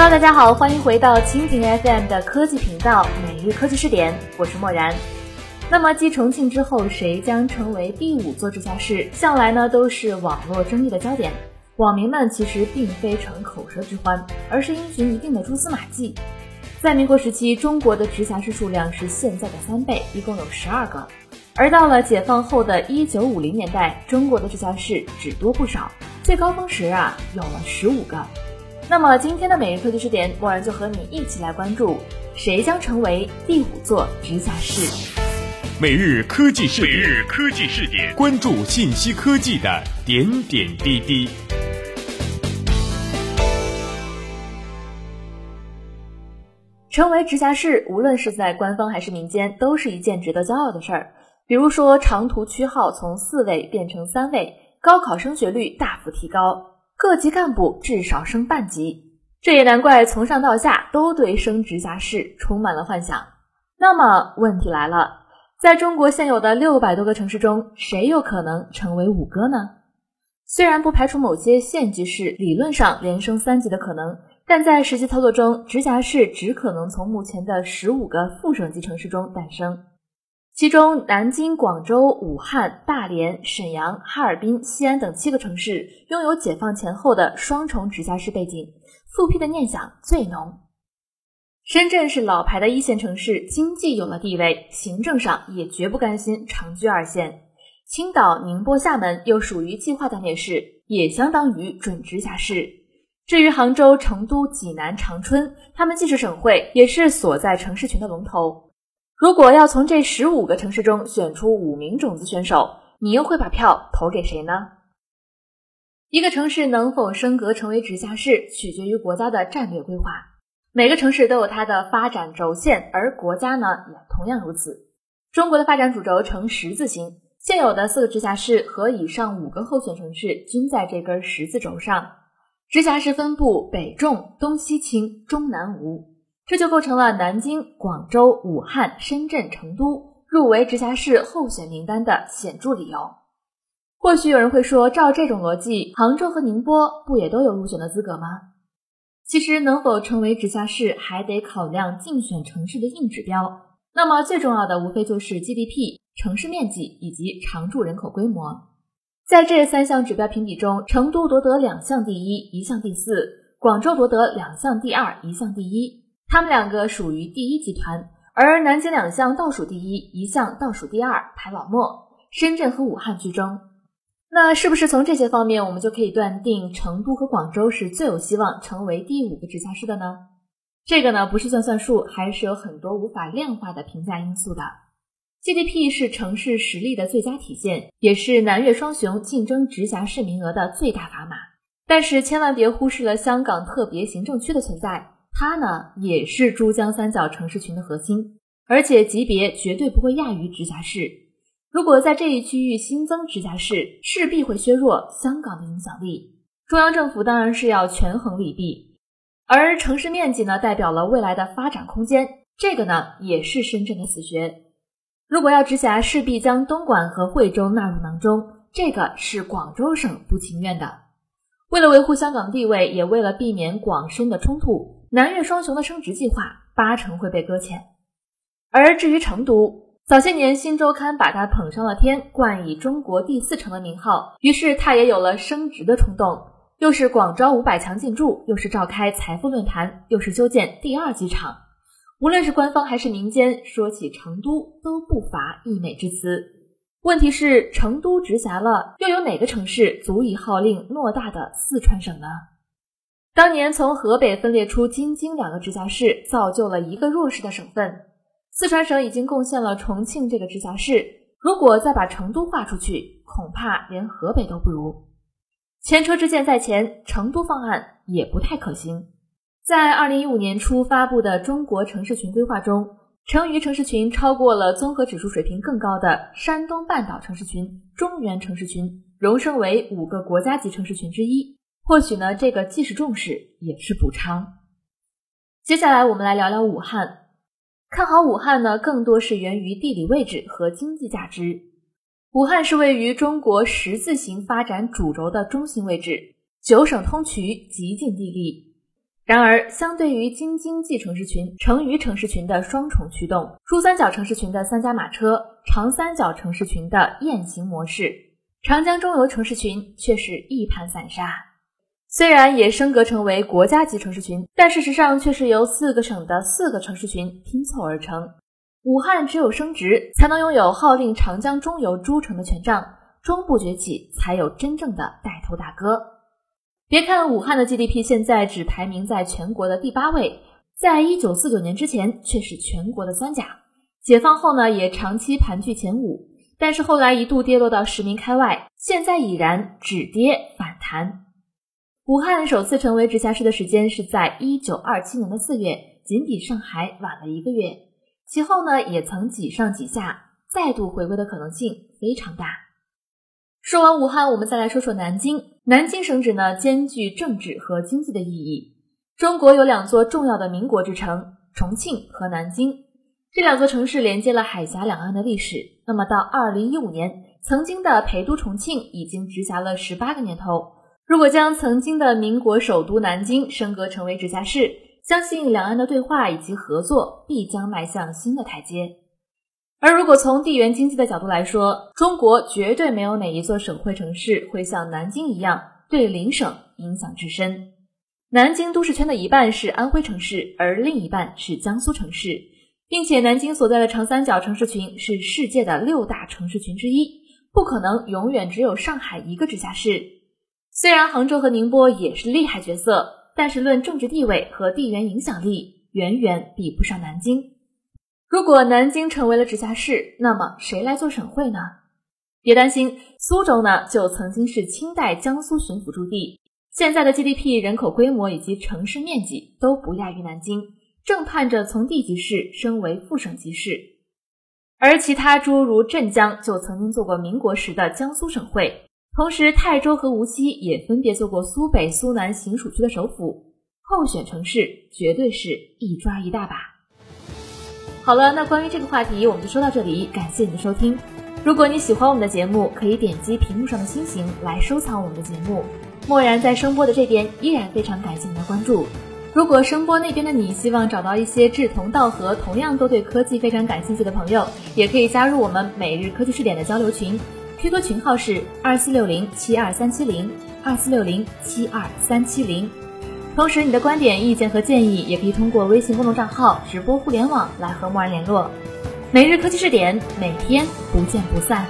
Hello，大家好，欢迎回到蜻蜓 FM 的科技频道每日科技视点，我是漠然。那么继重庆之后，谁将成为第五座直辖市，向来呢都是网络争议的焦点。网民们其实并非逞口舌之欢，而是因循一定的蛛丝马迹。在民国时期，中国的直辖市数量是现在的三倍，一共有十二个。而到了解放后的一九五零年代，中国的直辖市只多不少，最高峰时啊有了十五个。那么今天的每日科技视点，默然就和你一起来关注，谁将成为第五座直辖市？每日科技视点，每日科技视点，关注信息科技的点点滴滴。成为直辖市，无论是在官方还是民间，都是一件值得骄傲的事儿。比如说，长途区号从四位变成三位，高考升学率大幅提高，各级干部至少升半级。这也难怪从上到下都对升直辖市充满了幻想。那么问题来了，在中国现有的六百多个城市中，谁有可能成为五哥呢？虽然不排除某些县级市理论上连升三级的可能，但在实际操作中，直辖市只可能从目前的十五个副省级城市中诞生。其中，南京、广州、武汉、大连、沈阳、哈尔滨、西安等七个城市拥有解放前后的双重直辖市背景，复辟的念想最浓。深圳是老牌的一线城市，经济有了地位，行政上也绝不甘心长居二线。青岛、宁波、厦门又属于计划单列市，也相当于准直辖市。至于杭州、成都、济南、长春，他们既是省会，也是所在城市群的龙头。如果要从这十五个城市中选出五名种子选手，你又会把票投给谁呢？一个城市能否升格成为直辖市，取决于国家的战略规划。每个城市都有它的发展轴线，而国家呢也同样如此。中国的发展主轴呈十字形，现有的四个直辖市和以上五个候选城市均在这根十字轴上。直辖市分布北重、东西轻、中南无。这就构成了南京、广州、武汉、深圳、成都入围直辖市候选名单的显著理由。或许有人会说，照这种逻辑，杭州和宁波不也都有入选的资格吗？其实，能否成为直辖市，还得考量竞选城市的硬指标。那么，最重要的无非就是 GDP、城市面积以及常住人口规模。在这三项指标评比中，成都夺得两项第一，一项第四；广州夺得两项第二，一项第一。他们两个属于第一集团，而南京两项倒数第一，一项倒数第二，排老末。深圳和武汉居中。那是不是从这些方面，我们就可以断定成都和广州是最有希望成为第五个直辖市的呢？这个呢，不是算算数，还是有很多无法量化的评价因素的。GDP 是城市实力的最佳体现，也是南粤双雄竞争直辖市名额的最大砝码。但是千万别忽视了香港特别行政区的存在。它呢也是珠江三角城市群的核心，而且级别绝对不会亚于直辖市。如果在这一区域新增直辖市，势必会削弱香港的影响力。中央政府当然是要权衡利弊，而城市面积呢，代表了未来的发展空间。这个呢也是深圳的死穴。如果要直辖，势必将东莞和惠州纳入囊中，这个是广州省不情愿的。为了维护香港地位，也为了避免广深的冲突。南粤双雄的升值计划八成会被搁浅，而至于成都，早些年新周刊把它捧上了天，冠以中国第四城的名号，于是它也有了升值的冲动。又是广招五百强进驻，又是召开财富论坛，又是修建第二机场，无论是官方还是民间，说起成都都不乏溢美之词。问题是，成都直辖了，又有哪个城市足以号令偌大的四川省呢？当年从河北分裂出京津两个直辖市，造就了一个弱势的省份。四川省已经贡献了重庆这个直辖市，如果再把成都划出去，恐怕连河北都不如。前车之鉴在前，成都方案也不太可行。在二零一五年初发布的中国城市群规划中，成渝城市群超过了综合指数水平更高的山东半岛城市群、中原城市群，荣升为五个国家级城市群之一。或许呢，这个既是重视，也是补偿。接下来我们来聊聊武汉。看好武汉呢，更多是源于地理位置和经济价值。武汉是位于中国十字形发展主轴的中心位置，九省通衢，极尽地利。然而，相对于京津冀城市群、成渝城市群的双重驱动，珠三角城市群的三驾马车，长三角城市群的雁行模式，长江中游城市群却是一盘散沙。虽然也升格成为国家级城市群，但事实上却是由四个省的四个城市群拼凑而成。武汉只有升值，才能拥有号令长江中游诸城的权杖，中部崛起才有真正的带头大哥。别看武汉的 GDP 现在只排名在全国的第八位，在一九四九年之前却是全国的三甲。解放后呢，也长期盘踞前五，但是后来一度跌落到十名开外，现在已然止跌反弹。武汉首次成为直辖市的时间是在一九二七年的四月，仅比上海晚了一个月。其后呢，也曾挤上挤下，再度回归的可能性非常大。说完武汉，我们再来说说南京。南京省址呢，兼具政治和经济的意义。中国有两座重要的民国之城，重庆和南京。这两座城市连接了海峡两岸的历史。那么到二零一五年，曾经的陪都重庆已经直辖了十八个年头。如果将曾经的民国首都南京升格成为直辖市，相信两岸的对话以及合作必将迈向新的台阶。而如果从地缘经济的角度来说，中国绝对没有哪一座省会城市会像南京一样对邻省影响至深。南京都市圈的一半是安徽城市，而另一半是江苏城市，并且南京所在的长三角城市群是世界的六大城市群之一，不可能永远只有上海一个直辖市。虽然杭州和宁波也是厉害角色，但是论政治地位和地缘影响力，远远比不上南京。如果南京成为了直辖市，那么谁来做省会呢？别担心，苏州呢就曾经是清代江苏巡抚驻地，现在的 GDP、人口规模以及城市面积都不亚于南京，正盼着从地级市升为副省级市。而其他诸如镇江就曾经做过民国时的江苏省会，同时泰州和无锡也分别做过苏北、苏南行署区的首府，候选城市绝对是一抓一大把。好了，那关于这个话题，我们就说到这里。感谢你的收听。如果你喜欢我们的节目，可以点击屏幕上的星星来收藏我们的节目。漠然在声波的这边依然非常感谢你的关注。如果声波那边的你希望找到一些志同道合、同样都对科技非常感兴趣的朋友，也可以加入我们每日科技试点的交流群，QQ 群号是二四六零七二三七零二四六零七二三七零。同时，你的观点、意见和建议也可以通过微信公众账号“直播互联网”来和默然联络。每日科技试点，每天不见不散。